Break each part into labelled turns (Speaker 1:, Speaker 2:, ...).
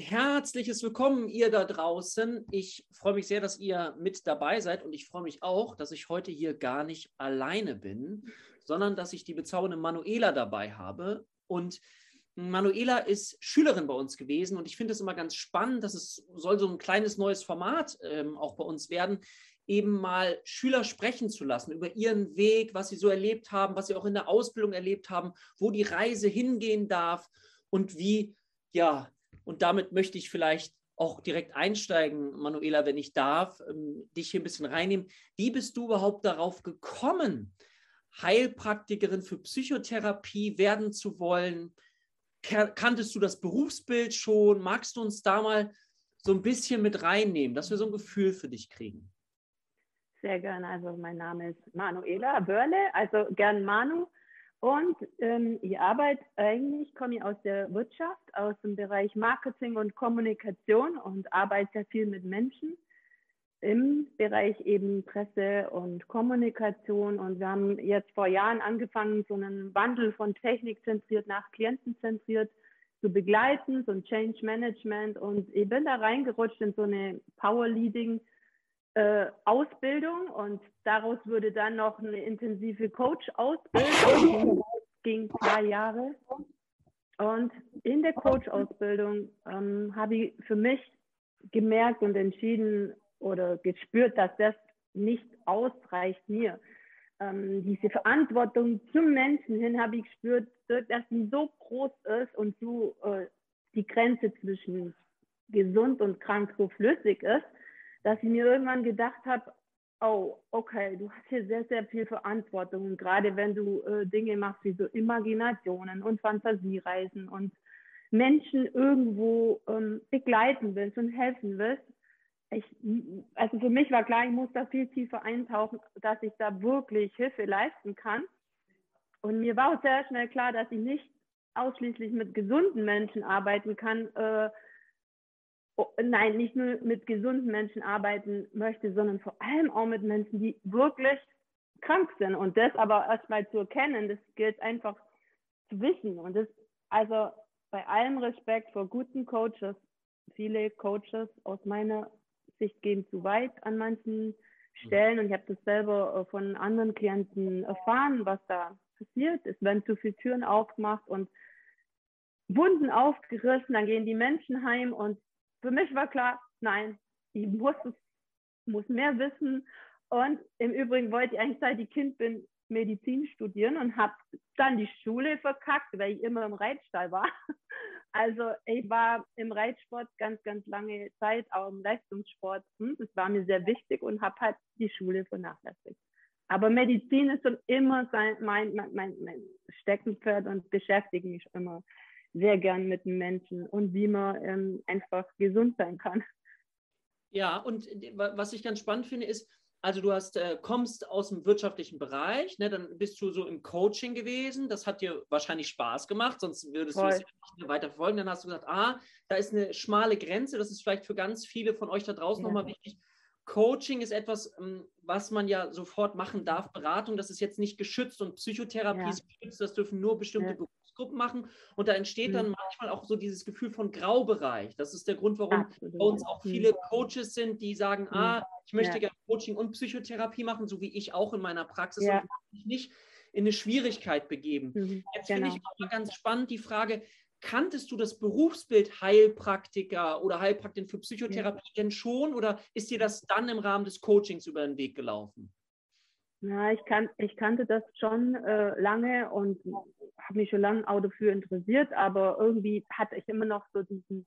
Speaker 1: herzliches Willkommen, ihr da draußen. Ich freue mich sehr, dass ihr mit dabei seid und ich freue mich auch, dass ich heute hier gar nicht alleine bin, sondern dass ich die bezaubernde Manuela dabei habe. Und Manuela ist Schülerin bei uns gewesen und ich finde es immer ganz spannend, dass es soll so ein kleines neues Format ähm, auch bei uns werden, eben mal Schüler sprechen zu lassen über ihren Weg, was sie so erlebt haben, was sie auch in der Ausbildung erlebt haben, wo die Reise hingehen darf und wie, ja, und damit möchte ich vielleicht auch direkt einsteigen, Manuela, wenn ich darf, ähm, dich hier ein bisschen reinnehmen. Wie bist du überhaupt darauf gekommen, Heilpraktikerin für Psychotherapie werden zu wollen? Kanntest du das Berufsbild schon? Magst du uns da mal so ein bisschen mit reinnehmen, dass wir so ein Gefühl für dich kriegen?
Speaker 2: Sehr gerne. Also mein Name ist Manuela Börle, also gern Manu. Und ähm, ich arbeite eigentlich, komme ich aus der Wirtschaft, aus dem Bereich Marketing und Kommunikation und arbeite sehr viel mit Menschen im Bereich eben Presse und Kommunikation. Und wir haben jetzt vor Jahren angefangen, so einen Wandel von technikzentriert nach klientenzentriert zu begleiten, so ein Change Management. Und ich bin da reingerutscht in so eine Power Leading äh, Ausbildung und daraus würde dann noch eine intensive Coach-Ausbildung. ging zwei Jahre. Und in der Coach-Ausbildung ähm, habe ich für mich gemerkt und entschieden oder gespürt, dass das nicht ausreicht mir. Ähm, diese Verantwortung zum Menschen hin habe ich gespürt, dass sie so groß ist und so äh, die Grenze zwischen gesund und krank so flüssig ist, dass ich mir irgendwann gedacht habe, oh, okay, du hast hier sehr, sehr viel Verantwortung. Gerade wenn du äh, Dinge machst wie so Imaginationen und Fantasiereisen und Menschen irgendwo ähm, begleiten willst und helfen willst, ich, also für mich war klar, ich muss da viel tiefer eintauchen, dass ich da wirklich Hilfe leisten kann. Und mir war auch sehr schnell klar, dass ich nicht ausschließlich mit gesunden Menschen arbeiten kann, äh, nein, nicht nur mit gesunden Menschen arbeiten möchte, sondern vor allem auch mit Menschen, die wirklich krank sind. Und das aber erstmal zu erkennen, das gilt einfach zu wissen. Und das, also bei allem Respekt vor guten Coaches, viele Coaches aus meiner Sicht gehen zu weit an manchen Stellen. Und ich habe das selber äh, von anderen Klienten erfahren, was da passiert. Es werden zu viele Türen aufgemacht und Wunden aufgerissen, dann gehen die Menschen heim und für mich war klar, nein, ich muss, muss mehr wissen. Und im Übrigen wollte ich eigentlich, seit ich Kind bin, Medizin studieren und habe dann die Schule verkackt, weil ich immer im Reitstall war. Also ich war im Reitsport ganz, ganz lange Zeit, auch im Leistungssport. Das war mir sehr wichtig und habe halt die Schule vernachlässigt. Aber Medizin ist schon immer mein, mein, mein, mein Steckenpferd und beschäftige mich immer sehr gern mit den Menschen und wie man ähm, einfach gesund sein kann.
Speaker 1: Ja, und was ich ganz spannend finde, ist, also du hast, äh, kommst aus dem wirtschaftlichen Bereich, ne, dann bist du so im Coaching gewesen. Das hat dir wahrscheinlich Spaß gemacht, sonst würdest Voll. du es nicht weiter verfolgen. Dann hast du gesagt, ah, da ist eine schmale Grenze. Das ist vielleicht für ganz viele von euch da draußen ja. nochmal wichtig. Coaching ist etwas, ähm, was man ja sofort machen darf. Beratung, das ist jetzt nicht geschützt und Psychotherapie ja. ist geschützt. Das dürfen nur bestimmte ja. Berufsgruppen machen. Und da entsteht dann mhm. manchmal auch so dieses Gefühl von Graubereich. Das ist der Grund, warum Absolut. bei uns auch viele mhm. Coaches sind, die sagen, mhm. ah, ich möchte ja. gerne Coaching und Psychotherapie machen, so wie ich auch in meiner Praxis ja. und mich nicht in eine Schwierigkeit begeben. Mhm. Jetzt genau. finde ich auch ganz spannend die Frage, kanntest du das Berufsbild Heilpraktiker oder Heilpraktikerin für Psychotherapie ja. denn schon oder ist dir das dann im Rahmen des Coachings über den Weg gelaufen?
Speaker 2: Ja, ich, kan ich kannte das schon äh, lange und habe mich schon lange auch dafür interessiert, aber irgendwie hatte ich immer noch so diesen,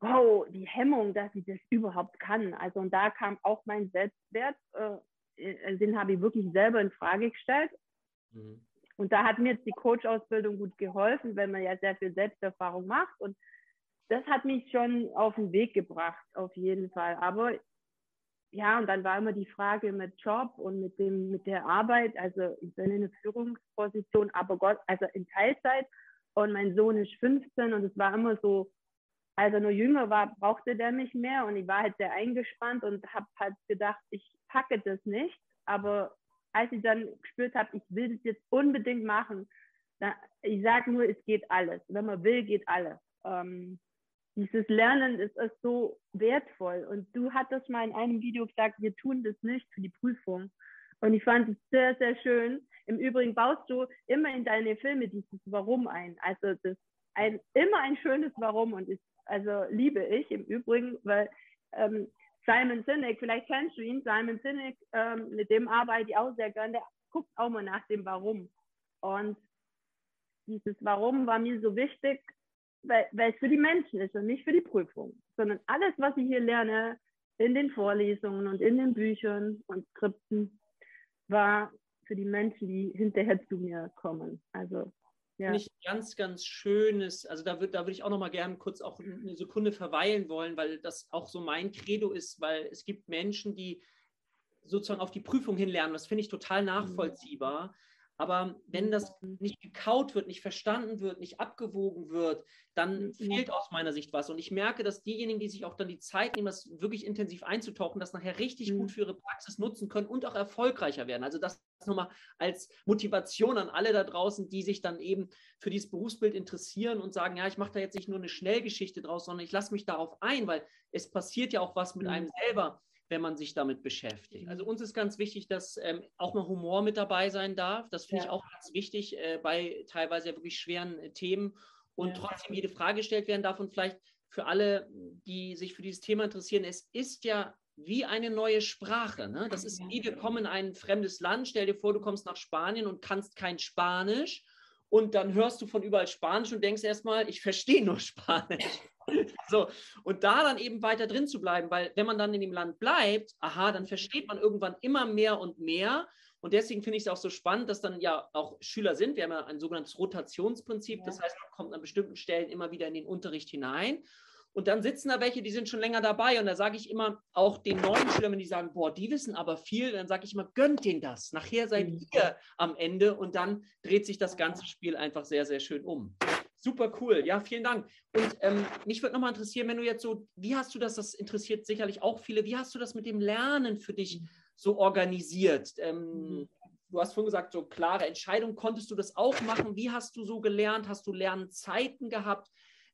Speaker 2: wow, die Hemmung, dass ich das überhaupt kann. Also und da kam auch mein Selbstwert, äh, den habe ich wirklich selber in Frage gestellt. Mhm. Und da hat mir jetzt die Coach-Ausbildung gut geholfen, weil man ja sehr viel Selbsterfahrung macht. Und das hat mich schon auf den Weg gebracht, auf jeden Fall. Aber ja, und dann war immer die Frage mit Job und mit dem, mit der Arbeit. Also ich bin in einer Führungsposition, aber Gott, also in Teilzeit. Und mein Sohn ist 15 und es war immer so, als er nur jünger war, brauchte der mich mehr und ich war halt sehr eingespannt und habe halt gedacht, ich packe das nicht. Aber als ich dann gespürt habe, ich will das jetzt unbedingt machen, da, ich sage nur, es geht alles. Wenn man will, geht alles. Ähm,
Speaker 3: dieses Lernen ist, ist so wertvoll. Und du hattest mal in einem Video gesagt, wir tun das nicht für die Prüfung. Und ich fand es sehr, sehr schön. Im Übrigen baust du immer in deine Filme dieses Warum ein. Also das ein, immer ein schönes Warum und ist, also liebe ich im Übrigen, weil ähm, Simon Sinek, vielleicht kennst du ihn, Simon Sinek, ähm, mit dem arbeite ich auch sehr gerne, der guckt auch mal nach dem Warum. Und dieses Warum war mir so wichtig, weil, es für die Menschen ist und nicht für die Prüfung, sondern alles, was ich hier lerne, in den Vorlesungen und in den Büchern und Skripten, war für die Menschen, die hinterher zu mir kommen. Also
Speaker 1: ja. Finde ich ganz, ganz schönes, also da würde da würd ich auch noch mal gerne kurz auch eine Sekunde verweilen wollen, weil das auch so mein Credo ist, weil es gibt Menschen, die sozusagen auf die Prüfung hinlernen. Das finde ich total nachvollziehbar. Mhm. Aber wenn das mhm. nicht gekaut wird, nicht verstanden wird, nicht abgewogen wird, dann mhm. fehlt aus meiner Sicht was. Und ich merke, dass diejenigen, die sich auch dann die Zeit nehmen, das wirklich intensiv einzutauchen, das nachher richtig mhm. gut für ihre Praxis nutzen können und auch erfolgreicher werden. Also das nochmal als Motivation an alle da draußen, die sich dann eben für dieses Berufsbild interessieren und sagen, ja, ich mache da jetzt nicht nur eine Schnellgeschichte draus, sondern ich lasse mich darauf ein, weil es passiert ja auch was mit mhm. einem selber wenn man sich damit beschäftigt. Also uns ist ganz wichtig, dass ähm, auch mal Humor mit dabei sein darf. Das finde ja. ich auch ganz wichtig äh, bei teilweise ja wirklich schweren äh, Themen und ja. trotzdem jede Frage gestellt werden darf. Und vielleicht für alle, die sich für dieses Thema interessieren, es ist ja wie eine neue Sprache. Ne? Das ist wie, wir kommen in ein fremdes Land. Stell dir vor, du kommst nach Spanien und kannst kein Spanisch. Und dann hörst du von überall Spanisch und denkst erstmal, ich verstehe nur Spanisch. So, und da dann eben weiter drin zu bleiben, weil wenn man dann in dem Land bleibt, aha, dann versteht man irgendwann immer mehr und mehr. Und deswegen finde ich es auch so spannend, dass dann ja auch Schüler sind. Wir haben ja ein sogenanntes Rotationsprinzip. Ja. Das heißt, man kommt an bestimmten Stellen immer wieder in den Unterricht hinein. Und dann sitzen da welche, die sind schon länger dabei. Und da sage ich immer auch den neuen Schülern, wenn die sagen, boah, die wissen aber viel, dann sage ich immer, gönnt denen das. Nachher seid mhm. ihr am Ende und dann dreht sich das ganze Spiel einfach sehr, sehr schön um. Super cool. Ja, vielen Dank. Und ähm, mich würde nochmal interessieren, wenn du jetzt so, wie hast du das, das interessiert sicherlich auch viele, wie hast du das mit dem Lernen für dich so organisiert? Ähm, mhm. Du hast vorhin gesagt, so klare Entscheidung. Konntest du das auch machen? Wie hast du so gelernt? Hast du Lernzeiten gehabt?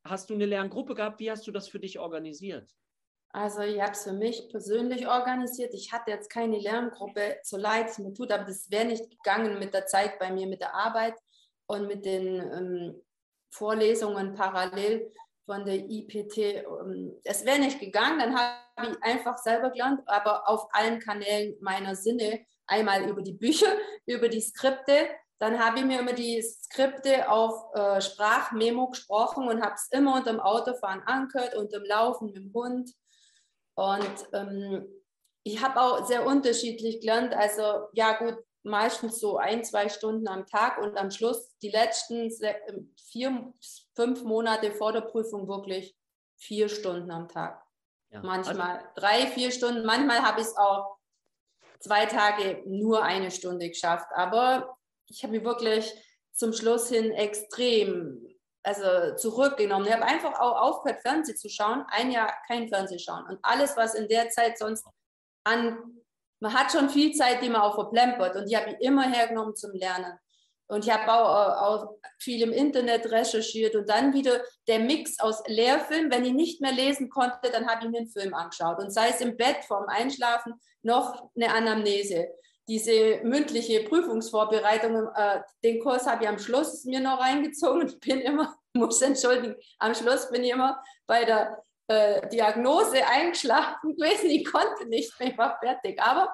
Speaker 1: Hast du eine Lerngruppe gehabt? Wie hast du das für dich organisiert?
Speaker 2: Also ich habe es für mich persönlich organisiert. Ich hatte jetzt keine Lerngruppe, so leid es mir tut, aber das wäre nicht gegangen mit der Zeit bei mir, mit der Arbeit und mit den ähm, Vorlesungen parallel von der IPT. Ähm, es wäre nicht gegangen, dann habe ich einfach selber gelernt, aber auf allen Kanälen meiner Sinne, einmal über die Bücher, über die Skripte, dann habe ich mir immer die Skripte auf äh, Sprachmemo gesprochen und habe es immer unter dem Autofahren angehört, unter dem Laufen mit dem Hund. Und ähm, ich habe auch sehr unterschiedlich gelernt. Also ja gut, meistens so ein, zwei Stunden am Tag und am Schluss die letzten ähm, vier, fünf Monate vor der Prüfung wirklich vier Stunden am Tag. Ja. Manchmal also, drei, vier Stunden. Manchmal habe ich es auch zwei Tage nur eine Stunde geschafft. Aber ich habe mich wirklich zum Schluss hin extrem also zurückgenommen. Ich habe einfach auch aufgehört, Fernsehen zu schauen, ein Jahr kein Fernsehen schauen. Und alles, was in der Zeit sonst an man hat schon viel Zeit, die man auch verplempert und die habe ich immer hergenommen zum Lernen. Und ich habe auch, auch, viel im Internet recherchiert und dann wieder der Mix aus Lehrfilm. Wenn ich nicht mehr lesen konnte, dann habe ich mir einen Film angeschaut. Und sei es im Bett vorm Einschlafen noch eine Anamnese. Diese mündliche Prüfungsvorbereitung, äh, den Kurs habe ich am Schluss mir noch reingezogen und bin immer, muss entschuldigen, am Schluss bin ich immer bei der äh, Diagnose eingeschlafen gewesen. Ich konnte nicht mehr, ich war fertig. Aber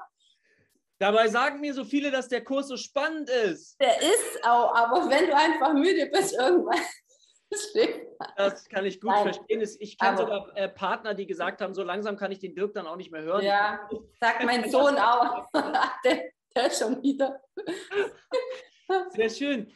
Speaker 1: Dabei sagen mir so viele, dass der Kurs so spannend ist.
Speaker 2: Der ist auch, aber wenn du einfach müde bist, irgendwann.
Speaker 1: Das kann ich gut Nein. verstehen. Ich kenne sogar äh, Partner, die gesagt haben, so langsam kann ich den Dirk dann auch nicht mehr hören.
Speaker 2: Ja, sagt mein Sohn auch. der, der schon wieder.
Speaker 1: Sehr schön.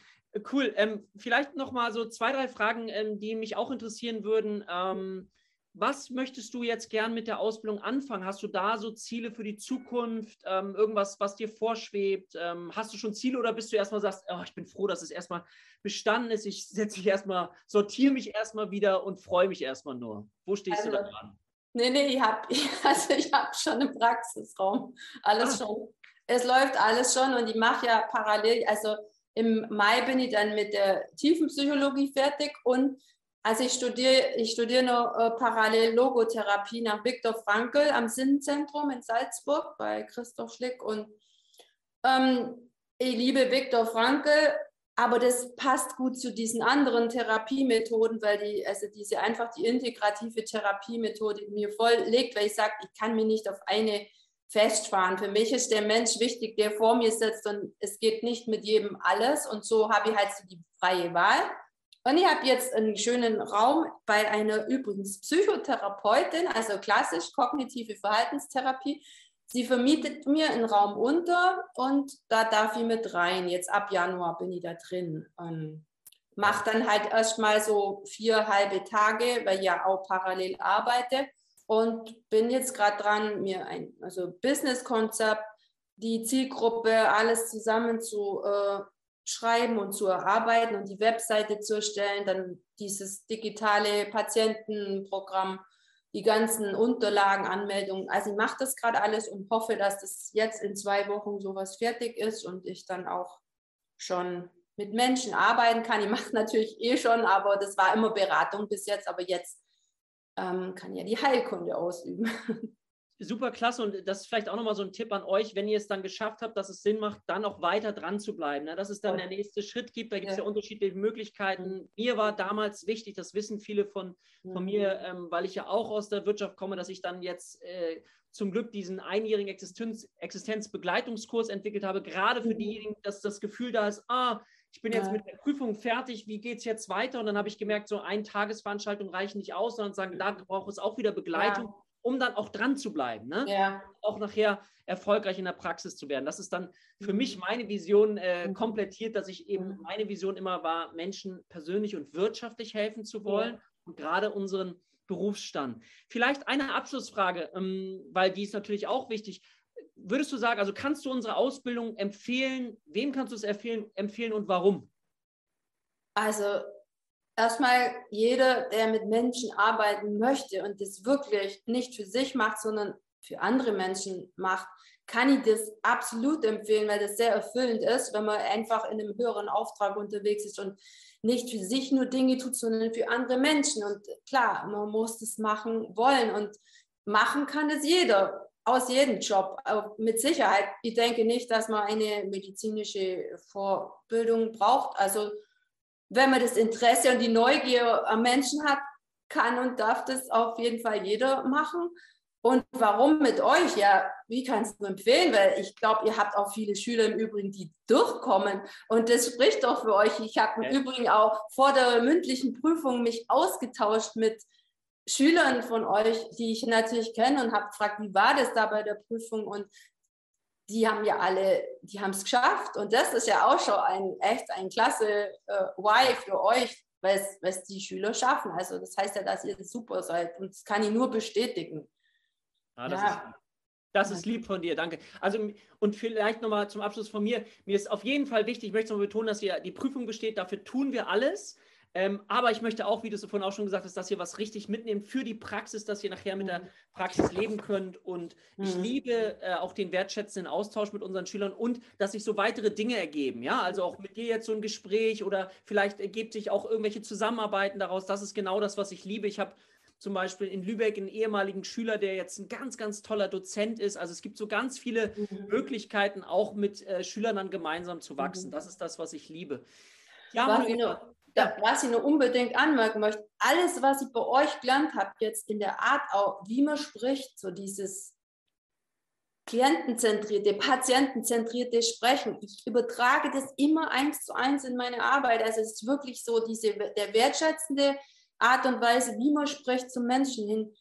Speaker 1: Cool. Ähm, vielleicht noch mal so zwei, drei Fragen, ähm, die mich auch interessieren würden. Ähm, was möchtest du jetzt gern mit der Ausbildung anfangen? Hast du da so Ziele für die Zukunft? Ähm, irgendwas, was dir vorschwebt? Ähm, hast du schon Ziele oder bist du erstmal sagst, oh, ich bin froh, dass es erstmal bestanden ist. Ich setze mich erstmal, sortiere mich erstmal wieder und freue mich erstmal nur. Wo stehst also, du da dran?
Speaker 2: Nee, nee, ich habe also hab schon einen Praxisraum. Alles ah. schon. Es läuft alles schon und ich mache ja parallel, also im Mai bin ich dann mit der Tiefenpsychologie fertig und Also ich studiere ich studiere noch äh, parallel Logotherapie nach Viktor Frankl am Sinnzentrum in Salzburg bei Christoph Schlick und ähm, ich liebe Viktor Frankl, aber das passt gut zu diesen anderen Therapiemethoden, weil die, also diese einfach die integrative Therapiemethode mir voll legt, weil ich sage, ich kann mich nicht auf eine festfahren. Für mich ist der Mensch wichtig, der vor mir sitzt und es geht nicht mit jedem alles und so habe ich halt so die freie Wahl. Und ich habe jetzt einen schönen Raum bei einer übrigens Psychotherapeutin, also klassisch kognitive Verhaltenstherapie. Sie vermietet mir einen Raum unter und da darf ich mit rein. Jetzt ab Januar bin ich da drin. Und mache dann halt erstmal so vier halbe Tage, weil ich ja auch parallel arbeite. Und bin jetzt gerade dran, mir ein also Business-Konzept, die Zielgruppe, alles zusammen zu äh, schreiben und zu erarbeiten und die Webseite zu erstellen, dann dieses digitale Patientenprogramm, die ganzen Unterlagen, Anmeldungen. Also ich mache das gerade alles und hoffe, dass das jetzt in zwei Wochen sowas fertig ist und ich dann auch schon mit Menschen arbeiten kann. Ich mache natürlich eh schon, aber das war immer Beratung bis jetzt, aber jetzt ähm, kann ja die Heilkunde ausüben.
Speaker 1: super klasse und das ist vielleicht auch nochmal so ein Tipp an euch, wenn ihr es dann geschafft habt, dass es Sinn macht, dann auch weiter dran zu bleiben. Ne? Dass es dann der nächste Schritt gibt, da gibt es ja. ja. unterschiedliche Möglichkeiten. Mhm. Mir war damals wichtig, das wissen viele von, von mhm. mir, ähm, weil ich ja auch aus der Wirtschaft komme, dass ich dann jetzt äh, zum Glück diesen einjährigen Existenz, Existenzbegleitungskurs entwickelt habe, gerade für mhm. diejenigen, dass das Gefühl da ist, ah, ich bin jetzt mit der Prüfung fertig, wie geht es jetzt weiter? Und dann habe ich gemerkt, so ein Tagesveranstaltung reichen nicht aus, sondern sagen, da braucht es auch wieder Begleitung. Ja um dann auch dran zu bleiben. Ne? Ja. Auch nachher erfolgreich in der Praxis zu werden. Das ist dann für mich mhm. meine Vision äh, mhm. komplettiert, dass ich eben, mhm. meine Vision immer war, Menschen persönlich und wirtschaftlich helfen zu wollen ja. und gerade unseren Berufsstand. Vielleicht eine Abschlussfrage, ähm, weil die ist natürlich auch wichtig. Würdest du sagen, also kannst du unsere Ausbildung empfehlen? Wem kannst du es empfehlen, empfehlen und warum?
Speaker 2: Also erstmal jeder, der mit Menschen arbeiten möchte und das wirklich nicht für sich macht, sondern für andere Menschen macht, kann ich das absolut empfehlen, weil das sehr erfüllend ist, wenn man einfach in einem höheren Auftrag unterwegs ist und nicht für sich nur Dinge tut, sondern für andere Menschen. Und klar, man muss das machen wollen und machen kann es jeder aus jedem Job, mit Sicherheit. Ich denke nicht, dass man eine medizinische Vorbildung braucht. Also wenn man das Interesse und die Neugier am Menschen hat, kann und darf das auf jeden Fall jeder machen. Und warum mit euch? Ja, wie kannst du empfehlen? Weil ich glaube, ihr habt auch viele Schüler im Übrigen, die durchkommen. Und das spricht doch für euch. Ich habe im ja. Übrigen auch vor der mündlichen Prüfung mich ausgetauscht mit Schülern von euch, die ich natürlich kenne und habe gefragt, wie war das da bei der Prüfung? Und die haben ja alle, die haben es geschafft. Und das ist ja auch schon ein echt ein klasse äh, Why für euch, weil es die Schüler schaffen. Also das heißt ja, dass ihr super seid. Und das kann ich nur bestätigen.
Speaker 1: Ah, das, ja. ist, das ist lieb von dir, danke. Also und vielleicht nochmal zum Abschluss von mir. Mir ist auf jeden Fall wichtig, ich möchte nochmal betonen, dass ihr die Prüfung besteht. Dafür tun wir alles. Ähm, aber ich möchte auch, wie du es vorhin auch schon gesagt hast, dass ihr was richtig mitnehmt für die Praxis, dass ihr nachher mit der mhm. Praxis leben könnt. Und mhm. ich liebe äh, auch den wertschätzenden Austausch mit unseren Schülern und dass sich so weitere Dinge ergeben. Ja, also auch mit dir jetzt so ein Gespräch oder vielleicht ergibt sich auch irgendwelche Zusammenarbeiten daraus. Das ist genau das, was ich liebe. Ich habe zum Beispiel in Lübeck einen ehemaligen Schüler, der jetzt ein ganz, ganz toller Dozent ist. Also es gibt so ganz viele mhm. Möglichkeiten, auch mit äh, Schülern dann gemeinsam zu wachsen. Mhm. Das ist das, was ich liebe.
Speaker 2: Ja, Manuela, da, was ich nur unbedingt anmerken möchte, alles, was ich bei euch gelernt habe, jetzt in der Art auch, wie man spricht, so dieses klientenzentrierte, patientenzentrierte Sprechen. Ich übertrage das immer eins zu eins in meine Arbeit. Also es ist wirklich so diese, der wertschätzende Art und Weise, wie man spricht zum Menschen hin.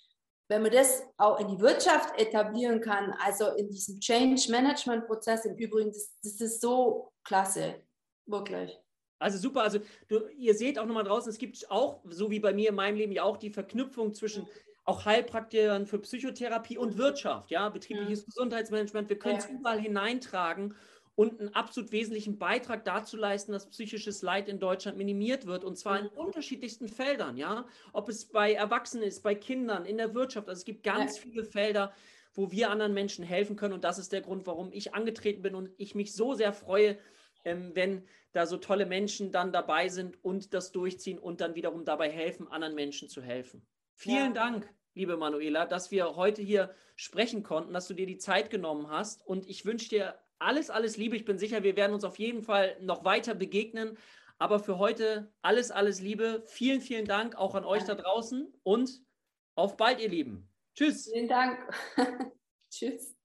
Speaker 2: Wenn man das auch in die Wirtschaft etablieren kann, also in diesem Change Management Prozess im Übrigen, das, das ist so klasse, wirklich.
Speaker 1: Also super, also du, ihr seht auch nochmal draußen, es gibt auch, so wie bei mir in meinem Leben ja auch die Verknüpfung zwischen auch Heilpraktikern für Psychotherapie und Wirtschaft, ja, betriebliches ja. Gesundheitsmanagement. Wir können es ja. überall hineintragen und einen absolut wesentlichen Beitrag dazu leisten, dass psychisches Leid in Deutschland minimiert wird und zwar in unterschiedlichsten Feldern, ja, ob es bei Erwachsenen ist, bei Kindern, in der Wirtschaft. Also es gibt ganz ja. viele Felder, wo wir anderen Menschen helfen können und das ist der Grund, warum ich angetreten bin und ich mich so sehr freue, ähm, wenn da so tolle Menschen dann dabei sind und das durchziehen und dann wiederum dabei helfen, anderen Menschen zu helfen. Vielen ja. Dank, liebe Manuela, dass wir heute hier sprechen konnten, dass du dir die Zeit genommen hast. Und ich wünsche dir alles, alles Liebe. Ich bin sicher, wir werden uns auf jeden Fall noch weiter begegnen. Aber für heute alles, alles Liebe. Vielen, vielen Dank auch an euch da draußen und auf bald, ihr Lieben. Tschüss.
Speaker 2: Vielen Dank. Tschüss.